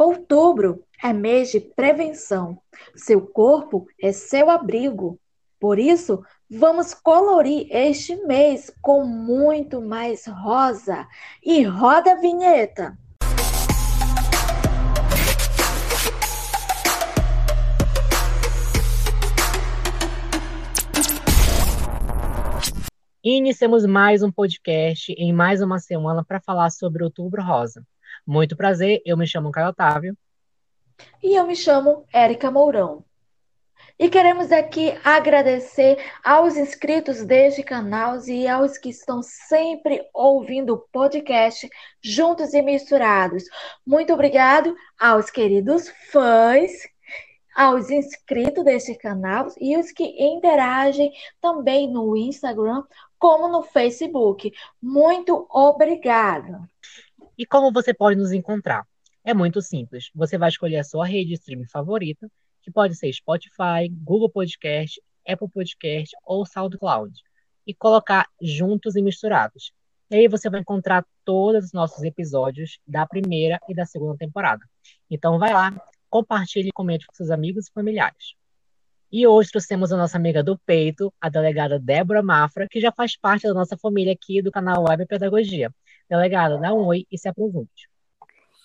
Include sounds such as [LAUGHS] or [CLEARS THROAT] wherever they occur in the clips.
Outubro é mês de prevenção. Seu corpo é seu abrigo. Por isso, vamos colorir este mês com muito mais rosa. E roda a vinheta! Iniciamos mais um podcast em mais uma semana para falar sobre Outubro Rosa. Muito prazer, eu me chamo Caio Otávio. E eu me chamo Érica Mourão. E queremos aqui agradecer aos inscritos deste canal e aos que estão sempre ouvindo o podcast Juntos e Misturados. Muito obrigado aos queridos fãs, aos inscritos deste canal e os que interagem também no Instagram como no Facebook. Muito obrigado. E como você pode nos encontrar? É muito simples. Você vai escolher a sua rede de streaming favorita, que pode ser Spotify, Google Podcast, Apple Podcast ou SoundCloud, e colocar juntos e misturados. E aí você vai encontrar todos os nossos episódios da primeira e da segunda temporada. Então vai lá, compartilhe e comente com seus amigos e familiares. E hoje trouxemos a nossa amiga do peito, a delegada Débora Mafra, que já faz parte da nossa família aqui do canal Web Pedagogia. Delegada, dá um oi e se apresente.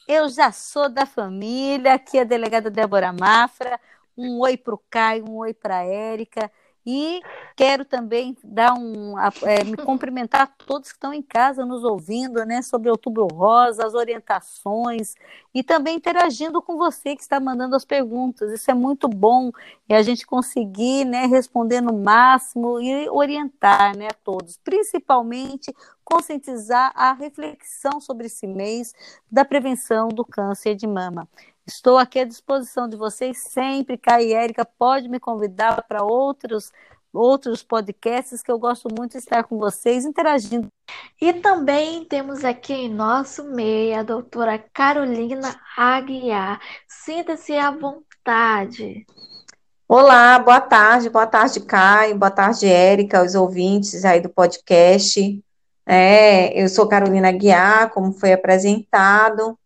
Eu já sou da família, aqui é a delegada Débora Mafra. Um oi para o Caio, um oi para a Érica. E quero também dar um, é, me cumprimentar todos que estão em casa nos ouvindo, né, sobre Outubro Rosa, as orientações e também interagindo com você que está mandando as perguntas. Isso é muito bom e a gente conseguir, né, responder no máximo e orientar, né, a todos, principalmente conscientizar a reflexão sobre esse mês da prevenção do câncer de mama. Estou aqui à disposição de vocês sempre. Caio e Érica pode me convidar para outros outros podcasts que eu gosto muito de estar com vocês interagindo. E também temos aqui em nosso meio a doutora Carolina Aguiar. Sinta-se à vontade. Olá, boa tarde, boa tarde, Caio, boa tarde, Érica, os ouvintes aí do podcast. É, eu sou Carolina Aguiar, como foi apresentado.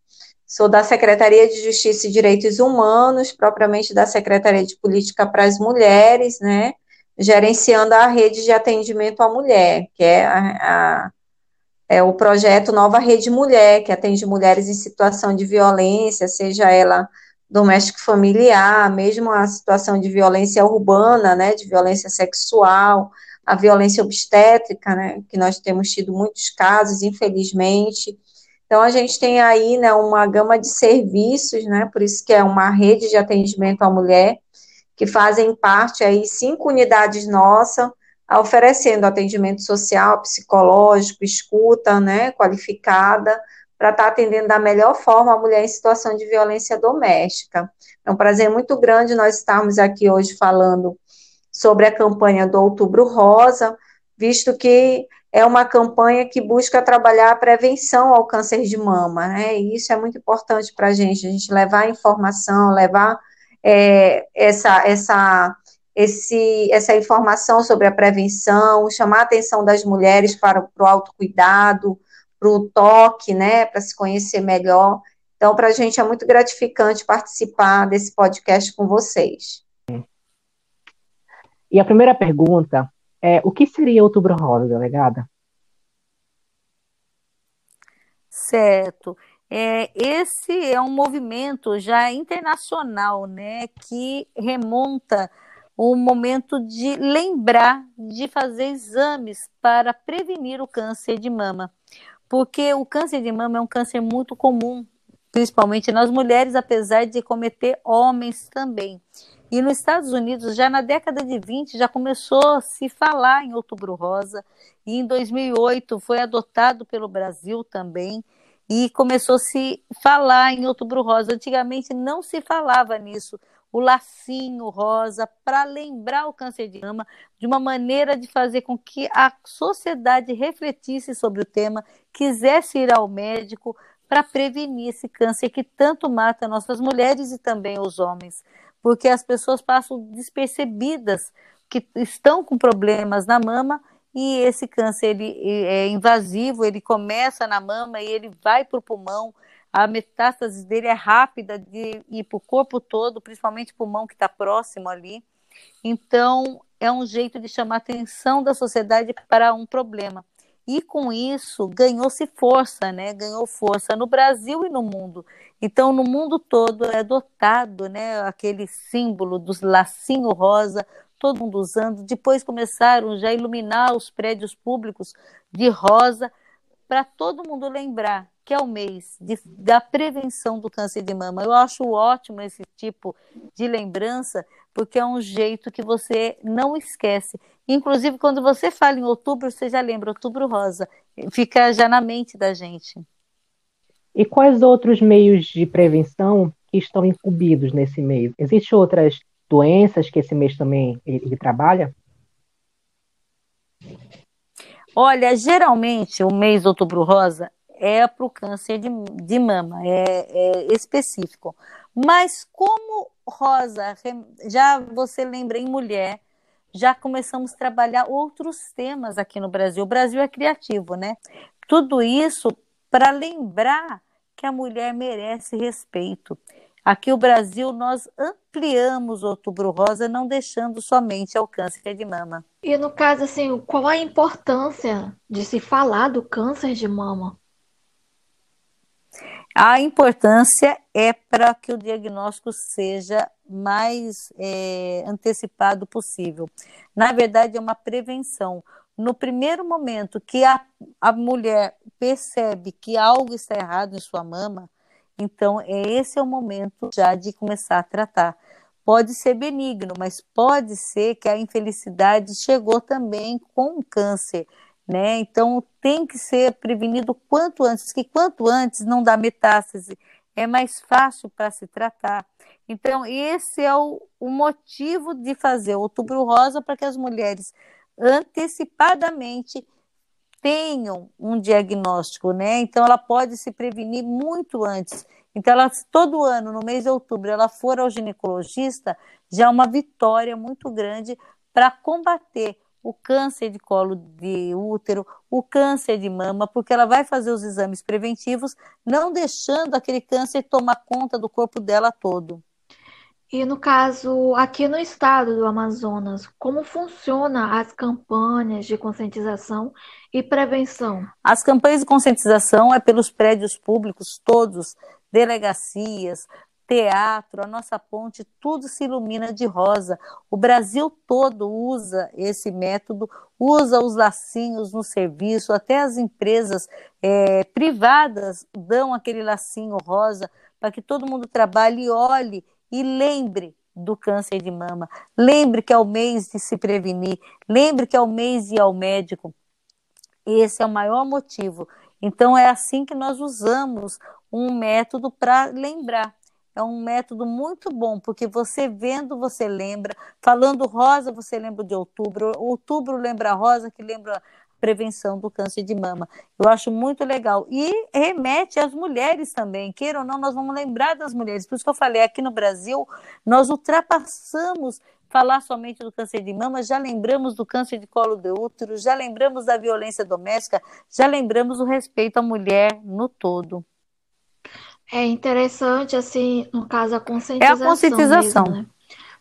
Sou da Secretaria de Justiça e Direitos Humanos, propriamente da Secretaria de Política para as Mulheres, né? Gerenciando a rede de atendimento à mulher, que é, a, a, é o projeto Nova Rede Mulher, que atende mulheres em situação de violência, seja ela doméstico familiar, mesmo a situação de violência urbana, né, de violência sexual, a violência obstétrica, né, que nós temos tido muitos casos, infelizmente, então, a gente tem aí né, uma gama de serviços, né, por isso que é uma rede de atendimento à mulher, que fazem parte aí cinco unidades nossas, oferecendo atendimento social, psicológico, escuta, né, qualificada, para estar tá atendendo da melhor forma a mulher em situação de violência doméstica. É um prazer muito grande nós estarmos aqui hoje falando sobre a campanha do Outubro Rosa, visto que é uma campanha que busca trabalhar a prevenção ao câncer de mama, né? E isso é muito importante para a gente, a gente levar informação, levar é, essa, essa, esse, essa informação sobre a prevenção, chamar a atenção das mulheres para, para o autocuidado, para o toque, né? Para se conhecer melhor. Então, para a gente é muito gratificante participar desse podcast com vocês. E a primeira pergunta é, o que seria Outubro Rosa, delegada? Certo. É, esse é um movimento já internacional, né, que remonta o momento de lembrar de fazer exames para prevenir o câncer de mama, porque o câncer de mama é um câncer muito comum, principalmente nas mulheres, apesar de cometer homens também. E nos Estados Unidos, já na década de 20, já começou a se falar em Outubro Rosa, e em 2008 foi adotado pelo Brasil também, e começou a se falar em Outubro Rosa. Antigamente não se falava nisso, o lacinho rosa, para lembrar o câncer de mama, de uma maneira de fazer com que a sociedade refletisse sobre o tema, quisesse ir ao médico para prevenir esse câncer que tanto mata nossas mulheres e também os homens porque as pessoas passam despercebidas que estão com problemas na mama e esse câncer ele é invasivo, ele começa na mama e ele vai para o pulmão. A metástase dele é rápida de ir para o corpo todo, principalmente pulmão que está próximo ali. Então, é um jeito de chamar a atenção da sociedade para um problema. E com isso ganhou-se força, né? Ganhou força no Brasil e no mundo. Então, no mundo todo é adotado, né? Aquele símbolo dos lacinho rosa, todo mundo usando. Depois começaram já a iluminar os prédios públicos de rosa para todo mundo lembrar que é o mês de, da prevenção do câncer de mama. Eu acho ótimo esse tipo de lembrança, porque é um jeito que você não esquece. Inclusive, quando você fala em outubro, você já lembra outubro rosa. Fica já na mente da gente. E quais outros meios de prevenção que estão incumbidos nesse meio? Existem outras doenças que esse mês também ele, trabalha? Olha, geralmente o mês outubro rosa é para o câncer de, de mama, é, é específico. Mas como rosa, já você lembra em mulher, já começamos a trabalhar outros temas aqui no Brasil. O Brasil é criativo, né? Tudo isso para lembrar que a mulher merece respeito. Aqui no Brasil nós ampliamos o Outubro Rosa, não deixando somente ao câncer de mama. E no caso assim, qual a importância de se falar do câncer de mama? A importância é para que o diagnóstico seja mais é, antecipado possível. Na verdade, é uma prevenção. No primeiro momento que a, a mulher percebe que algo está errado em sua mama, então esse é o momento já de começar a tratar. Pode ser benigno, mas pode ser que a infelicidade chegou também com o câncer né? Então tem que ser prevenido quanto antes, que quanto antes não dá metástase, é mais fácil para se tratar. Então, esse é o, o motivo de fazer o outubro rosa para que as mulheres antecipadamente tenham um diagnóstico, né? Então ela pode se prevenir muito antes. Então, ela, todo ano, no mês de outubro, ela for ao ginecologista, já é uma vitória muito grande para combater o câncer de colo de útero, o câncer de mama, porque ela vai fazer os exames preventivos, não deixando aquele câncer tomar conta do corpo dela todo. E no caso, aqui no estado do Amazonas, como funciona as campanhas de conscientização e prevenção? As campanhas de conscientização é pelos prédios públicos todos, delegacias, teatro, a nossa ponte, tudo se ilumina de rosa. O Brasil todo usa esse método, usa os lacinhos no serviço, até as empresas é, privadas dão aquele lacinho rosa para que todo mundo trabalhe e olhe e lembre do câncer de mama. Lembre que é o mês de se prevenir, lembre que é o mês de ir ao médico. Esse é o maior motivo. Então é assim que nós usamos um método para lembrar é um método muito bom, porque você vendo, você lembra. Falando rosa, você lembra de outubro. Outubro lembra rosa, que lembra prevenção do câncer de mama. Eu acho muito legal. E remete às mulheres também. Queira ou não, nós vamos lembrar das mulheres. Por isso que eu falei, aqui no Brasil, nós ultrapassamos falar somente do câncer de mama, já lembramos do câncer de colo de útero, já lembramos da violência doméstica, já lembramos o respeito à mulher no todo. É interessante, assim, no caso, a conscientização. É a conscientização. Mesmo, né?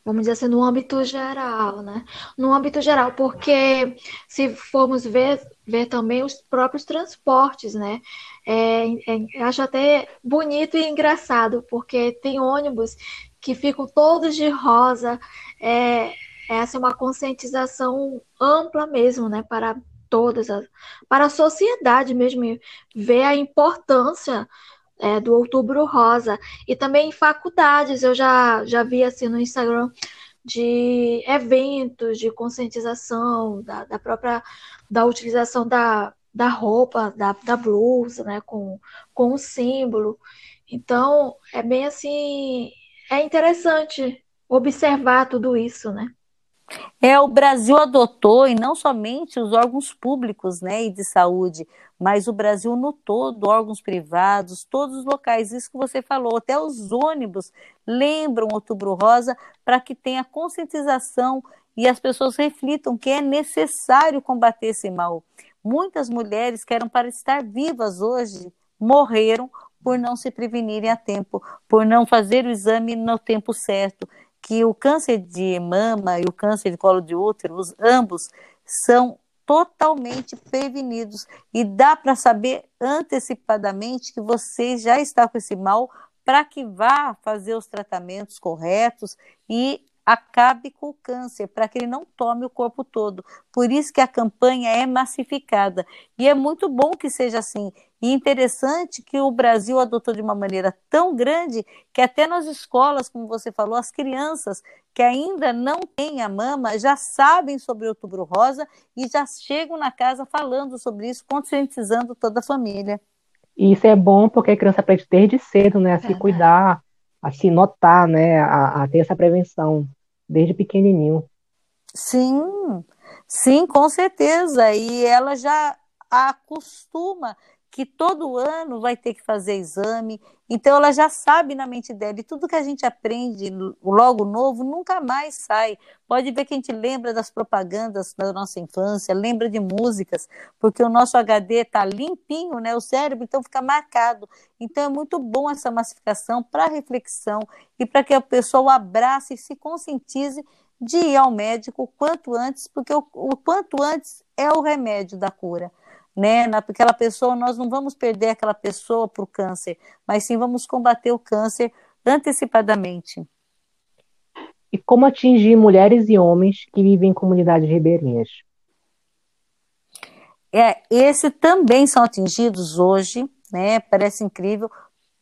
Vamos dizer assim, no âmbito geral, né? No âmbito geral, porque se formos ver, ver também os próprios transportes, né? É, é, acho até bonito e engraçado, porque tem ônibus que ficam todos de rosa. É, é assim, uma conscientização ampla mesmo, né? Para todas, as, para a sociedade mesmo, ver a importância é, do Outubro Rosa. E também em faculdades, eu já, já vi assim no Instagram de eventos de conscientização da, da própria da utilização da, da roupa, da, da blusa, né, com, com o símbolo. Então, é bem assim, é interessante observar tudo isso, né? É, o Brasil adotou, e não somente os órgãos públicos né, e de saúde, mas o Brasil no todo, órgãos privados, todos os locais, isso que você falou, até os ônibus lembram Outubro Rosa para que tenha conscientização e as pessoas reflitam que é necessário combater esse mal. Muitas mulheres que eram para estar vivas hoje morreram por não se prevenirem a tempo, por não fazer o exame no tempo certo. Que o câncer de mama e o câncer de colo de útero, os, ambos, são totalmente prevenidos e dá para saber antecipadamente que você já está com esse mal para que vá fazer os tratamentos corretos e acabe com o câncer, para que ele não tome o corpo todo. Por isso que a campanha é massificada. E é muito bom que seja assim. E interessante que o Brasil adotou de uma maneira tão grande que até nas escolas, como você falou, as crianças que ainda não têm a mama já sabem sobre o outubro rosa e já chegam na casa falando sobre isso, conscientizando toda a família. E isso é bom porque a criança aprende desde cedo, né, a se cuidar, a se notar, né, a, a ter essa prevenção desde pequenininho. Sim, sim, com certeza. E ela já acostuma que todo ano vai ter que fazer exame, então ela já sabe na mente dela, e tudo que a gente aprende logo novo nunca mais sai. Pode ver que a gente lembra das propagandas da nossa infância, lembra de músicas, porque o nosso HD está limpinho, né? O cérebro então fica marcado. Então é muito bom essa massificação para reflexão e para que a pessoa abrace e se conscientize de ir ao médico o quanto antes, porque o, o quanto antes é o remédio da cura né? Naquela pessoa, nós não vamos perder aquela pessoa para o câncer, mas sim vamos combater o câncer antecipadamente. E como atingir mulheres e homens que vivem em comunidades ribeirinhas? É, esse também são atingidos hoje, né? Parece incrível,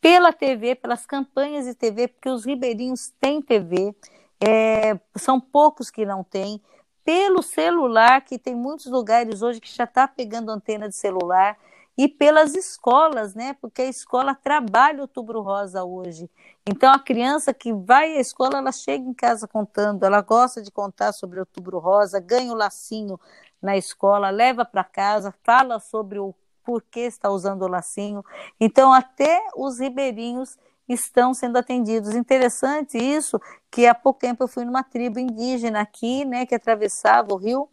pela TV, pelas campanhas de TV, porque os ribeirinhos têm TV, é, são poucos que não têm pelo celular, que tem muitos lugares hoje que já está pegando antena de celular, e pelas escolas, né? Porque a escola trabalha o Outubro Rosa hoje. Então a criança que vai à escola, ela chega em casa contando, ela gosta de contar sobre o Outubro Rosa, ganha o lacinho na escola, leva para casa, fala sobre o porquê está usando o lacinho. Então até os ribeirinhos estão sendo atendidos. Interessante isso, que há pouco tempo eu fui numa tribo indígena aqui, né, que atravessava o rio,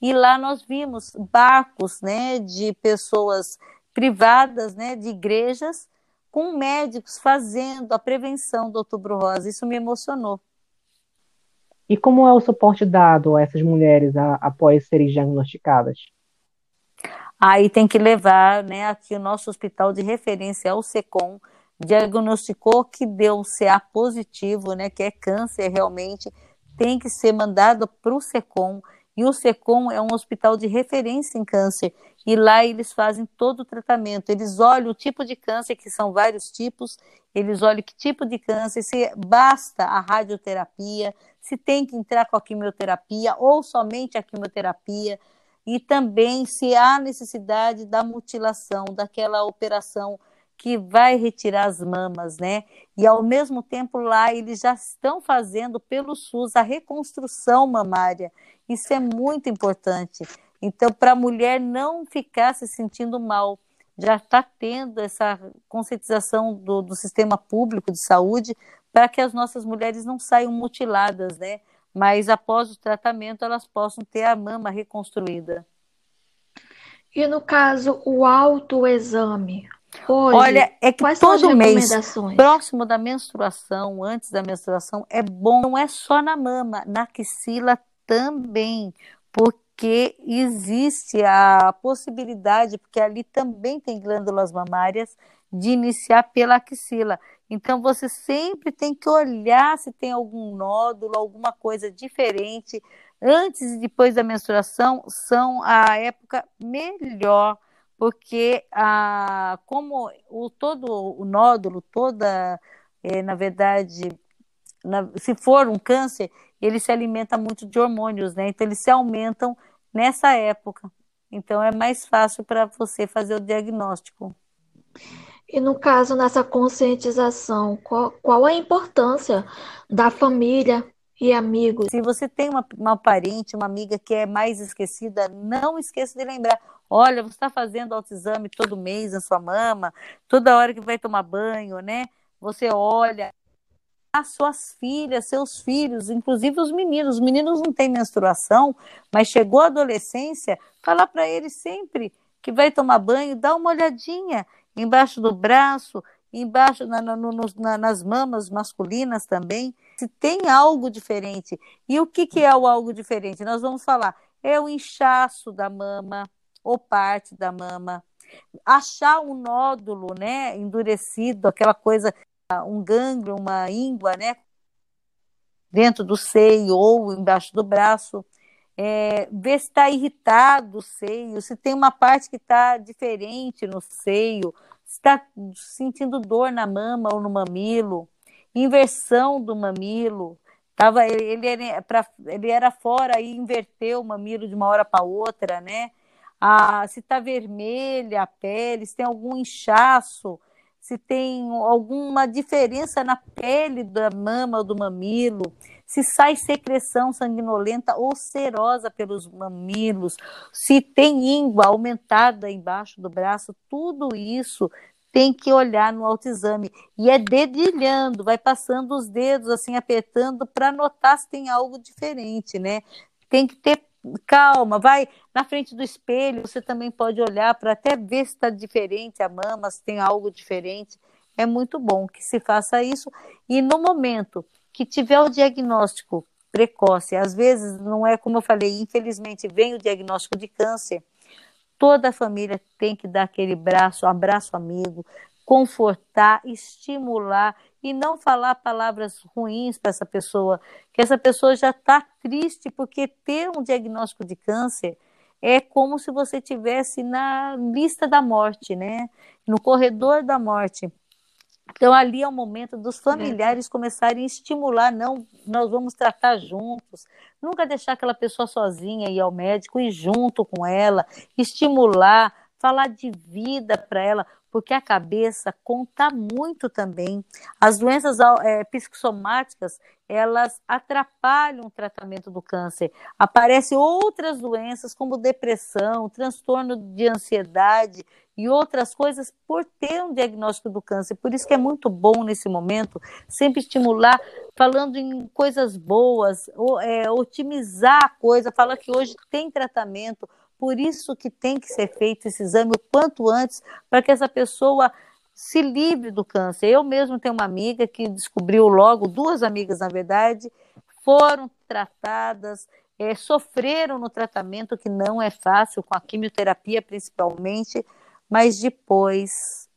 e lá nós vimos barcos, né, de pessoas privadas, né, de igrejas, com médicos fazendo a prevenção do outubro rosa. Isso me emocionou. E como é o suporte dado a essas mulheres a, após serem diagnosticadas? Aí tem que levar, né, aqui o nosso hospital de referência é o SECOM, diagnosticou que deu CA positivo, né, que é câncer realmente, tem que ser mandado para o SECOM. E o SECOM é um hospital de referência em câncer. E lá eles fazem todo o tratamento. Eles olham o tipo de câncer, que são vários tipos, eles olham que tipo de câncer, se basta a radioterapia, se tem que entrar com a quimioterapia ou somente a quimioterapia. E também se há necessidade da mutilação, daquela operação que vai retirar as mamas, né? E ao mesmo tempo lá eles já estão fazendo pelo SUS a reconstrução mamária. Isso é muito importante. Então, para a mulher não ficar se sentindo mal, já está tendo essa conscientização do, do sistema público de saúde para que as nossas mulheres não saiam mutiladas, né? Mas após o tratamento elas possam ter a mama reconstruída. E no caso, o autoexame, Hoje, Olha, é que todo mês, próximo da menstruação, antes da menstruação, é bom, não é só na mama, na axila também, porque existe a possibilidade, porque ali também tem glândulas mamárias, de iniciar pela axila. Então, você sempre tem que olhar se tem algum nódulo, alguma coisa diferente. Antes e depois da menstruação são a época melhor porque a, como o, todo o nódulo, toda, é, na verdade, na, se for um câncer, ele se alimenta muito de hormônios, né? Então eles se aumentam nessa época. Então é mais fácil para você fazer o diagnóstico. E no caso, nessa conscientização, qual, qual a importância da família e amigos? Se você tem uma, uma parente, uma amiga que é mais esquecida, não esqueça de lembrar. Olha, você está fazendo autoexame todo mês na sua mama, toda hora que vai tomar banho, né? Você olha as suas filhas, seus filhos, inclusive os meninos. Os meninos não têm menstruação, mas chegou a adolescência, falar para eles sempre que vai tomar banho, dá uma olhadinha embaixo do braço embaixo na, no, na, nas mamas masculinas também, se tem algo diferente. E o que, que é o algo diferente? Nós vamos falar, é o inchaço da mama ou parte da mama, achar um nódulo, né, endurecido, aquela coisa, um gânglio, uma íngua, né, dentro do seio ou embaixo do braço, é, ver se está irritado o seio, se tem uma parte que está diferente no seio, se está sentindo dor na mama ou no mamilo, inversão do mamilo. Tava, ele, ele, era, pra, ele era fora e inverteu o mamilo de uma hora para outra, né? Ah, se está vermelha a pele, se tem algum inchaço, se tem alguma diferença na pele da mama ou do mamilo, se sai secreção sanguinolenta ou serosa pelos mamilos, se tem íngua aumentada embaixo do braço, tudo isso tem que olhar no autoexame. E é dedilhando, vai passando os dedos, assim, apertando, para notar se tem algo diferente, né? Tem que ter calma, vai na frente do espelho, você também pode olhar para até ver se está diferente a mama, se tem algo diferente. É muito bom que se faça isso. E no momento que tiver o diagnóstico precoce, às vezes não é como eu falei, infelizmente vem o diagnóstico de câncer, toda a família tem que dar aquele braço, abraço amigo, confortar, estimular e não falar palavras ruins para essa pessoa, que essa pessoa já está triste porque ter um diagnóstico de câncer é como se você tivesse na lista da morte, né? No corredor da morte. Então ali é o momento dos familiares começarem a estimular, não, nós vamos tratar juntos, nunca deixar aquela pessoa sozinha ir ao médico, ir junto com ela, estimular, falar de vida para ela porque a cabeça conta muito também. As doenças é, psicossomáticas, elas atrapalham o tratamento do câncer. Aparecem outras doenças, como depressão, transtorno de ansiedade e outras coisas, por ter um diagnóstico do câncer. Por isso que é muito bom, nesse momento, sempre estimular, falando em coisas boas, é, otimizar a coisa, falar que hoje tem tratamento, por isso que tem que ser feito esse exame o quanto antes, para que essa pessoa se livre do câncer. Eu mesmo tenho uma amiga que descobriu logo, duas amigas, na verdade, foram tratadas, é, sofreram no tratamento, que não é fácil, com a quimioterapia principalmente, mas depois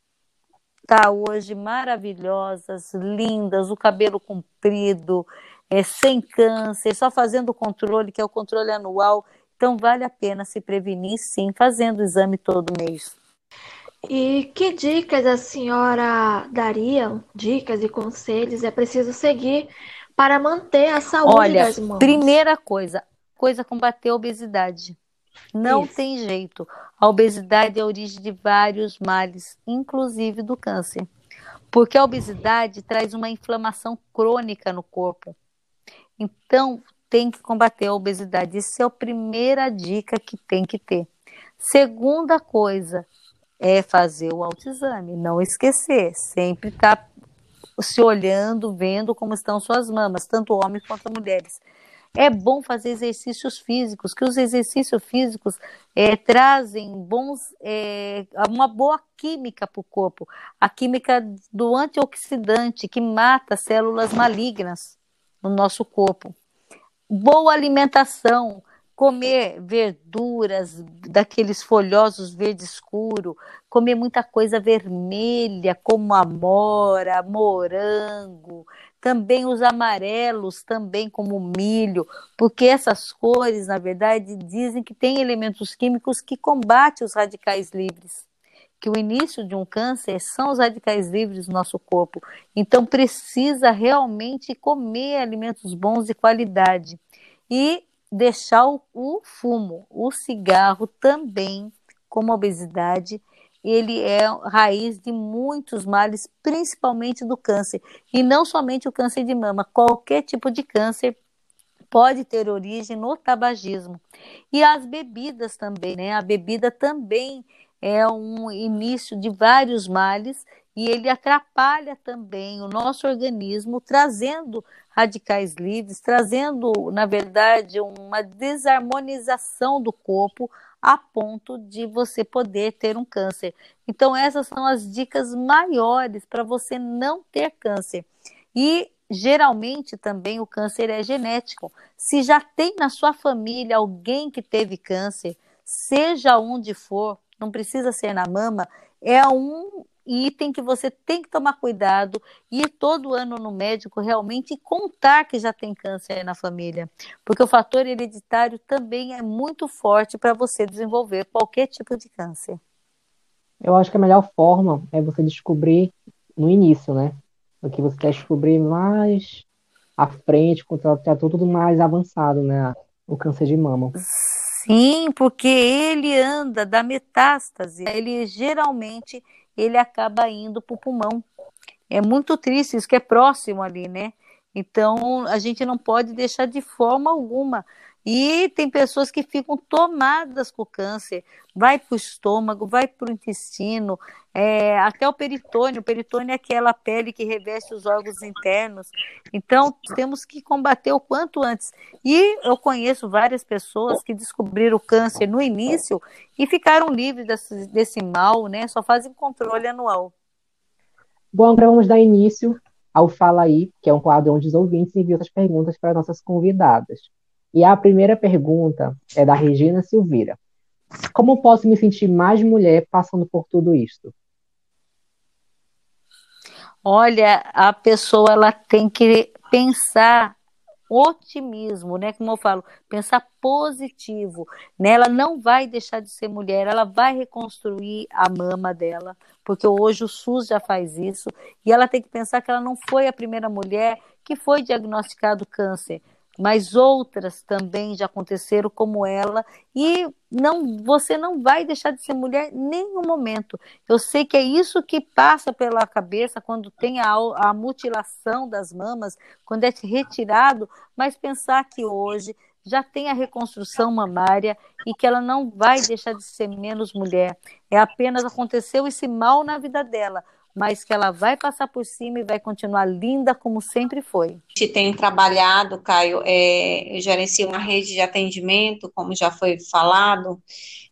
tá hoje maravilhosas, lindas, o cabelo comprido, é, sem câncer, só fazendo o controle, que é o controle anual então, vale a pena se prevenir, sim, fazendo o exame todo mês. E que dicas a senhora daria? Dicas e conselhos é preciso seguir para manter a saúde Olha, das mãos? Primeira coisa, coisa combater a obesidade. Não Isso. tem jeito. A obesidade é a origem de vários males, inclusive do câncer. Porque a obesidade traz uma inflamação crônica no corpo. Então, tem que combater a obesidade. Isso é a primeira dica que tem que ter. Segunda coisa é fazer o autoexame, não esquecer, sempre estar tá se olhando, vendo como estão suas mamas, tanto homens quanto mulheres. É bom fazer exercícios físicos, que os exercícios físicos é, trazem bons, é, uma boa química para o corpo, a química do antioxidante que mata células malignas no nosso corpo boa alimentação, comer verduras daqueles folhosos verde escuro, comer muita coisa vermelha, como amora, morango, também os amarelos, também como milho, porque essas cores, na verdade, dizem que tem elementos químicos que combatem os radicais livres. Que o início de um câncer são os radicais livres do nosso corpo. Então, precisa realmente comer alimentos bons de qualidade e deixar o, o fumo, o cigarro também, como a obesidade, ele é raiz de muitos males, principalmente do câncer. E não somente o câncer de mama, qualquer tipo de câncer pode ter origem no tabagismo. E as bebidas também, né? A bebida também é um início de vários males e ele atrapalha também o nosso organismo, trazendo radicais livres, trazendo, na verdade, uma desarmonização do corpo a ponto de você poder ter um câncer. Então, essas são as dicas maiores para você não ter câncer. E geralmente também o câncer é genético. Se já tem na sua família alguém que teve câncer, seja onde for, não precisa ser na mama, é um item que você tem que tomar cuidado, ir todo ano no médico realmente e contar que já tem câncer na família, porque o fator hereditário também é muito forte para você desenvolver qualquer tipo de câncer. Eu acho que a melhor forma é você descobrir no início, né? Do que você quer descobrir mais à frente, quando está tudo mais avançado, né? O câncer de mama. Sim, porque ele anda da metástase. Ele geralmente ele acaba indo para o pulmão. É muito triste, isso que é próximo ali, né? Então, a gente não pode deixar de forma alguma. E tem pessoas que ficam tomadas com câncer, vai para o estômago, vai para o intestino, é, até o peritônio. O peritônio é aquela pele que reveste os órgãos internos. Então, temos que combater o quanto antes. E eu conheço várias pessoas que descobriram o câncer no início e ficaram livres desse, desse mal, né? Só fazem controle anual. Bom, agora vamos dar início ao Fala Aí, que é um quadro onde os ouvintes enviam as perguntas para nossas convidadas. E a primeira pergunta é da Regina Silveira. Como posso me sentir mais mulher passando por tudo isto? Olha, a pessoa ela tem que pensar otimismo, né? Como eu falo, pensar positivo. Né? Ela não vai deixar de ser mulher, ela vai reconstruir a mama dela, porque hoje o SUS já faz isso, e ela tem que pensar que ela não foi a primeira mulher que foi diagnosticado câncer mas outras também já aconteceram como ela e não você não vai deixar de ser mulher nenhum momento. Eu sei que é isso que passa pela cabeça quando tem a, a mutilação das mamas, quando é retirado, mas pensar que hoje já tem a reconstrução mamária e que ela não vai deixar de ser menos mulher. É apenas aconteceu esse mal na vida dela, mas que ela vai passar por cima e vai continuar linda como sempre foi. A gente tem trabalhado, Caio, é, eu gerencio uma rede de atendimento, como já foi falado,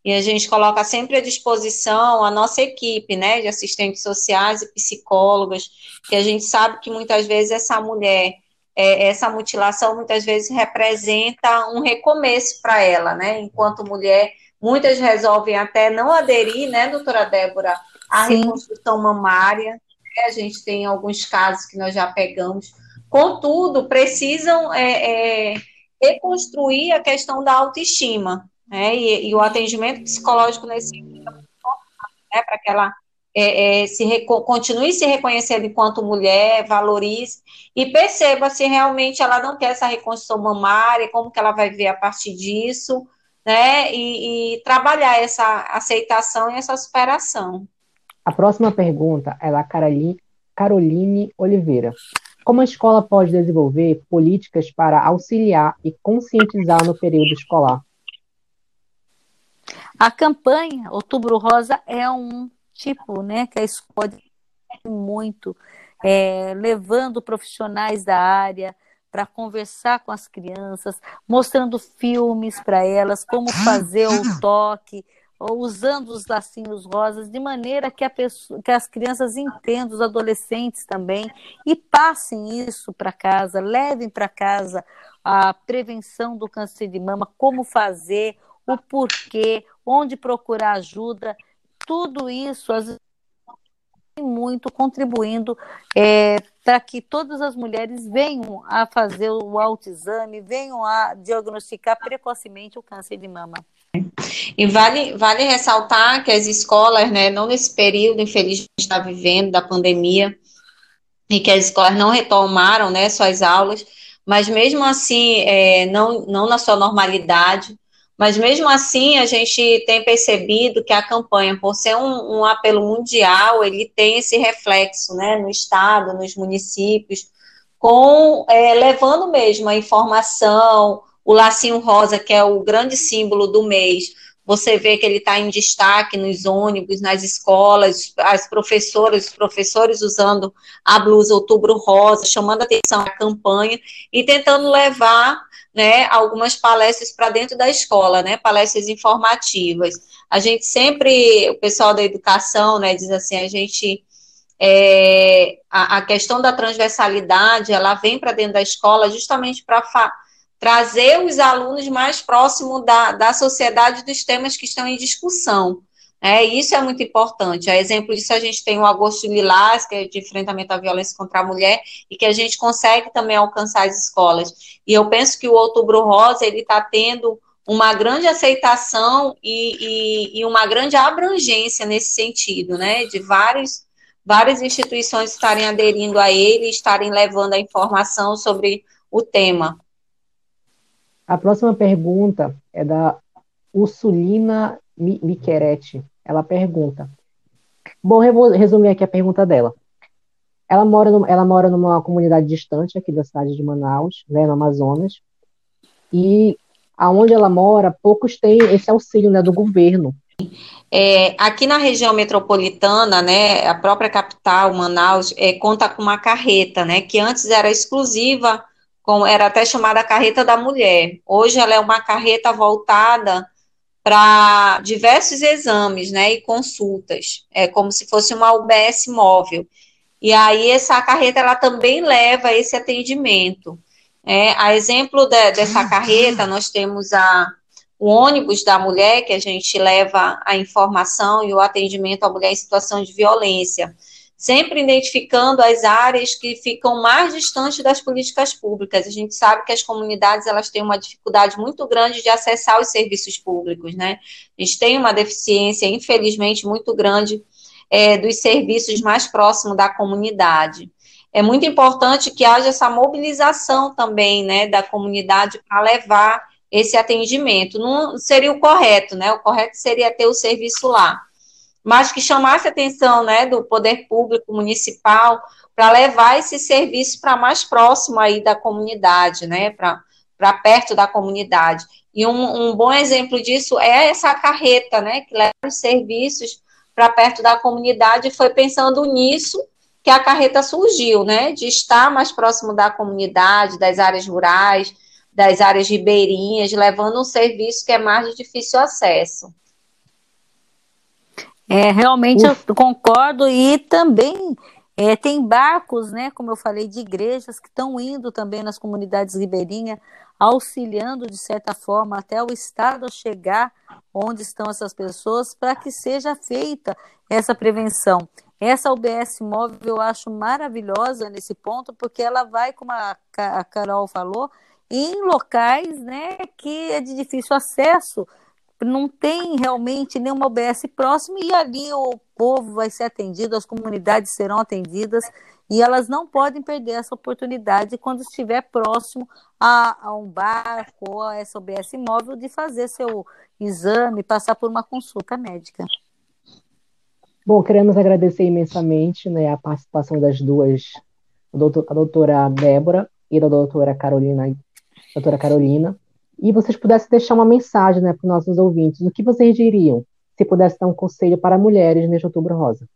e a gente coloca sempre à disposição a nossa equipe, né, de assistentes sociais e psicólogas, que a gente sabe que muitas vezes essa mulher, é, essa mutilação muitas vezes representa um recomeço para ela, né, enquanto mulher, muitas resolvem até não aderir, né, doutora Débora, a Sim. reconstrução mamária. Né? A gente tem alguns casos que nós já pegamos. Contudo, precisam é, é, reconstruir a questão da autoestima. Né? E, e o atendimento psicológico nesse é muito importante, né? para que ela é, é, se continue se reconhecendo enquanto mulher, valorize e perceba se realmente ela não quer essa reconstrução mamária, como que ela vai ver a partir disso, né? E, e trabalhar essa aceitação e essa superação. A próxima pergunta é da Caroline, Caroline Oliveira. Como a escola pode desenvolver políticas para auxiliar e conscientizar no período escolar? A campanha Outubro Rosa é um tipo, né, que a escola muito, é, levando profissionais da área para conversar com as crianças, mostrando filmes para elas, como fazer o [CLEARS THROAT] toque, usando os lacinhos rosas, de maneira que, pessoa, que as crianças entendam, os adolescentes também, e passem isso para casa, levem para casa a prevenção do câncer de mama, como fazer, o porquê, onde procurar ajuda, tudo isso as muito contribuindo é, para que todas as mulheres venham a fazer o autoexame, venham a diagnosticar precocemente o câncer de mama. E vale, vale ressaltar que as escolas, né, não nesse período infeliz que está vivendo da pandemia, e que as escolas não retomaram, né, suas aulas, mas mesmo assim, é, não, não na sua normalidade, mas mesmo assim a gente tem percebido que a campanha, por ser um, um apelo mundial, ele tem esse reflexo, né, no estado, nos municípios, com é, levando mesmo a informação, o lacinho rosa, que é o grande símbolo do mês, você vê que ele está em destaque nos ônibus, nas escolas, as professoras, os professores usando a blusa Outubro Rosa, chamando atenção à campanha e tentando levar né, algumas palestras para dentro da escola, né, palestras informativas. A gente sempre, o pessoal da educação, né, diz assim, a gente é, a, a, questão da transversalidade, ela vem para dentro da escola justamente para trazer os alunos mais próximos da, da sociedade dos temas que estão em discussão. É, isso é muito importante. A exemplo disso, a gente tem o Agosto Lilás, que é de enfrentamento à violência contra a mulher, e que a gente consegue também alcançar as escolas. E eu penso que o Outubro Rosa, ele está tendo uma grande aceitação e, e, e, uma grande abrangência nesse sentido, né? De vários, várias instituições estarem aderindo a ele, estarem levando a informação sobre o tema. A próxima pergunta é da Ursulina Miquerete. Ela pergunta. Bom, eu vou resumir aqui a pergunta dela. Ela mora, no, ela mora numa comunidade distante aqui da cidade de Manaus, né, no Amazonas, e aonde ela mora, poucos têm esse auxílio né, do governo. É, aqui na região metropolitana, né, a própria capital, Manaus, é, conta com uma carreta, né, que antes era exclusiva como era até chamada carreta da mulher. Hoje ela é uma carreta voltada para diversos exames, né, e consultas. É como se fosse uma UBS móvel. E aí essa carreta ela também leva esse atendimento. É, a exemplo de, dessa carreta, nós temos a, o ônibus da mulher, que a gente leva a informação e o atendimento à mulher em situação de violência sempre identificando as áreas que ficam mais distantes das políticas públicas. A gente sabe que as comunidades elas têm uma dificuldade muito grande de acessar os serviços públicos, né? A gente tem uma deficiência, infelizmente, muito grande é, dos serviços mais próximos da comunidade. É muito importante que haja essa mobilização também, né, da comunidade para levar esse atendimento. Não seria o correto, né? O correto seria ter o serviço lá mas que chamasse a atenção né, do poder público municipal para levar esse serviço para mais próximo aí da comunidade, né, para perto da comunidade. E um, um, bom exemplo disso é essa carreta, né, que leva os serviços para perto da comunidade, foi pensando nisso que a carreta surgiu, né, de estar mais próximo da comunidade, das áreas rurais, das áreas ribeirinhas, levando um serviço que é mais de difícil acesso. É, realmente eu concordo e também é, tem barcos, né, como eu falei, de igrejas que estão indo também nas comunidades ribeirinhas, auxiliando de certa forma até o Estado chegar onde estão essas pessoas para que seja feita essa prevenção. Essa UBS móvel eu acho maravilhosa nesse ponto, porque ela vai, como a Carol falou, em locais né, que é de difícil acesso, não tem realmente nenhuma OBS próxima e ali o povo vai ser atendido, as comunidades serão atendidas e elas não podem perder essa oportunidade quando estiver próximo a, a um barco ou a essa OBS móvel de fazer seu exame, passar por uma consulta médica. Bom, queremos agradecer imensamente né, a participação das duas, a doutora Débora e da doutora Carolina, doutora Carolina e vocês pudessem deixar uma mensagem né, para os nossos ouvintes, o que vocês diriam se pudesse dar um conselho para mulheres neste Outubro Rosa?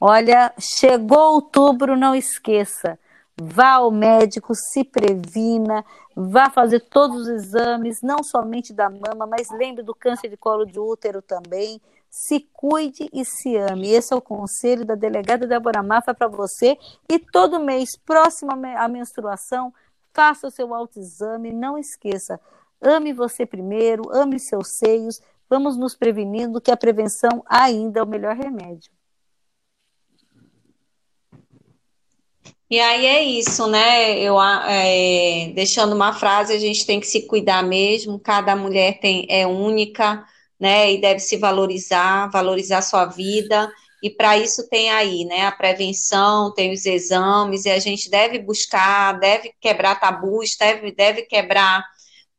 Olha, chegou outubro, não esqueça. Vá ao médico, se previna, vá fazer todos os exames, não somente da mama, mas lembre do câncer de colo de útero também. Se cuide e se ame. Esse é o conselho da delegada Débora Mafra para você. E todo mês, próximo à menstruação, Faça o seu autoexame, não esqueça. Ame você primeiro, ame seus seios. Vamos nos prevenindo que a prevenção ainda é o melhor remédio. E aí é isso, né? Eu é, deixando uma frase, a gente tem que se cuidar mesmo. Cada mulher tem é única, né? E deve se valorizar, valorizar sua vida e para isso tem aí, né, a prevenção, tem os exames, e a gente deve buscar, deve quebrar tabus, deve, deve quebrar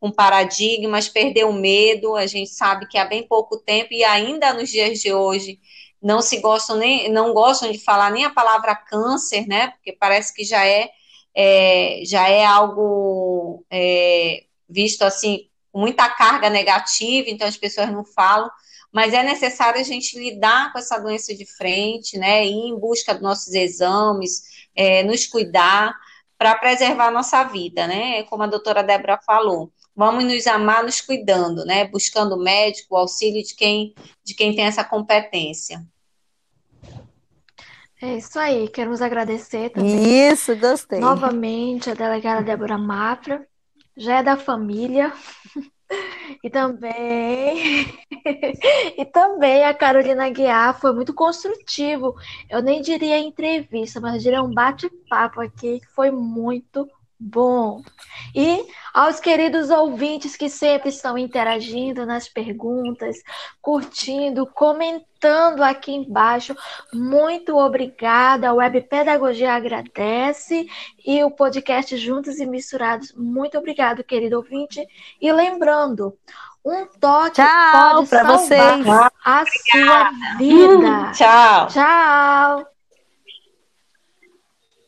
um paradigmas, perder o medo. A gente sabe que há bem pouco tempo, e ainda nos dias de hoje, não se gostam nem, não gostam de falar nem a palavra câncer, né? Porque parece que já é, é já é algo é, visto assim com muita carga negativa, então as pessoas não falam, mas é necessário a gente lidar com essa doença de frente, né? Ir em busca dos nossos exames, é, nos cuidar para preservar a nossa vida, né? Como a doutora Débora falou. Vamos nos amar nos cuidando, né? Buscando médico, o auxílio de quem, de quem tem essa competência. É isso aí, queremos agradecer também. Isso, gostei. Novamente, a delegada Débora Mafra, já é da família. E também, [LAUGHS] e também a Carolina Guiar foi muito construtivo. Eu nem diria entrevista, mas diria um bate-papo aqui que foi muito bom. E aos queridos ouvintes que sempre estão interagindo nas perguntas, curtindo, comentando aqui embaixo, muito obrigada. A Web Pedagogia agradece e o podcast Juntos e Misturados, muito obrigado, querido ouvinte. E lembrando, um toque Tchau pode salvar vocês. a sua vida. Tchau. Tchau.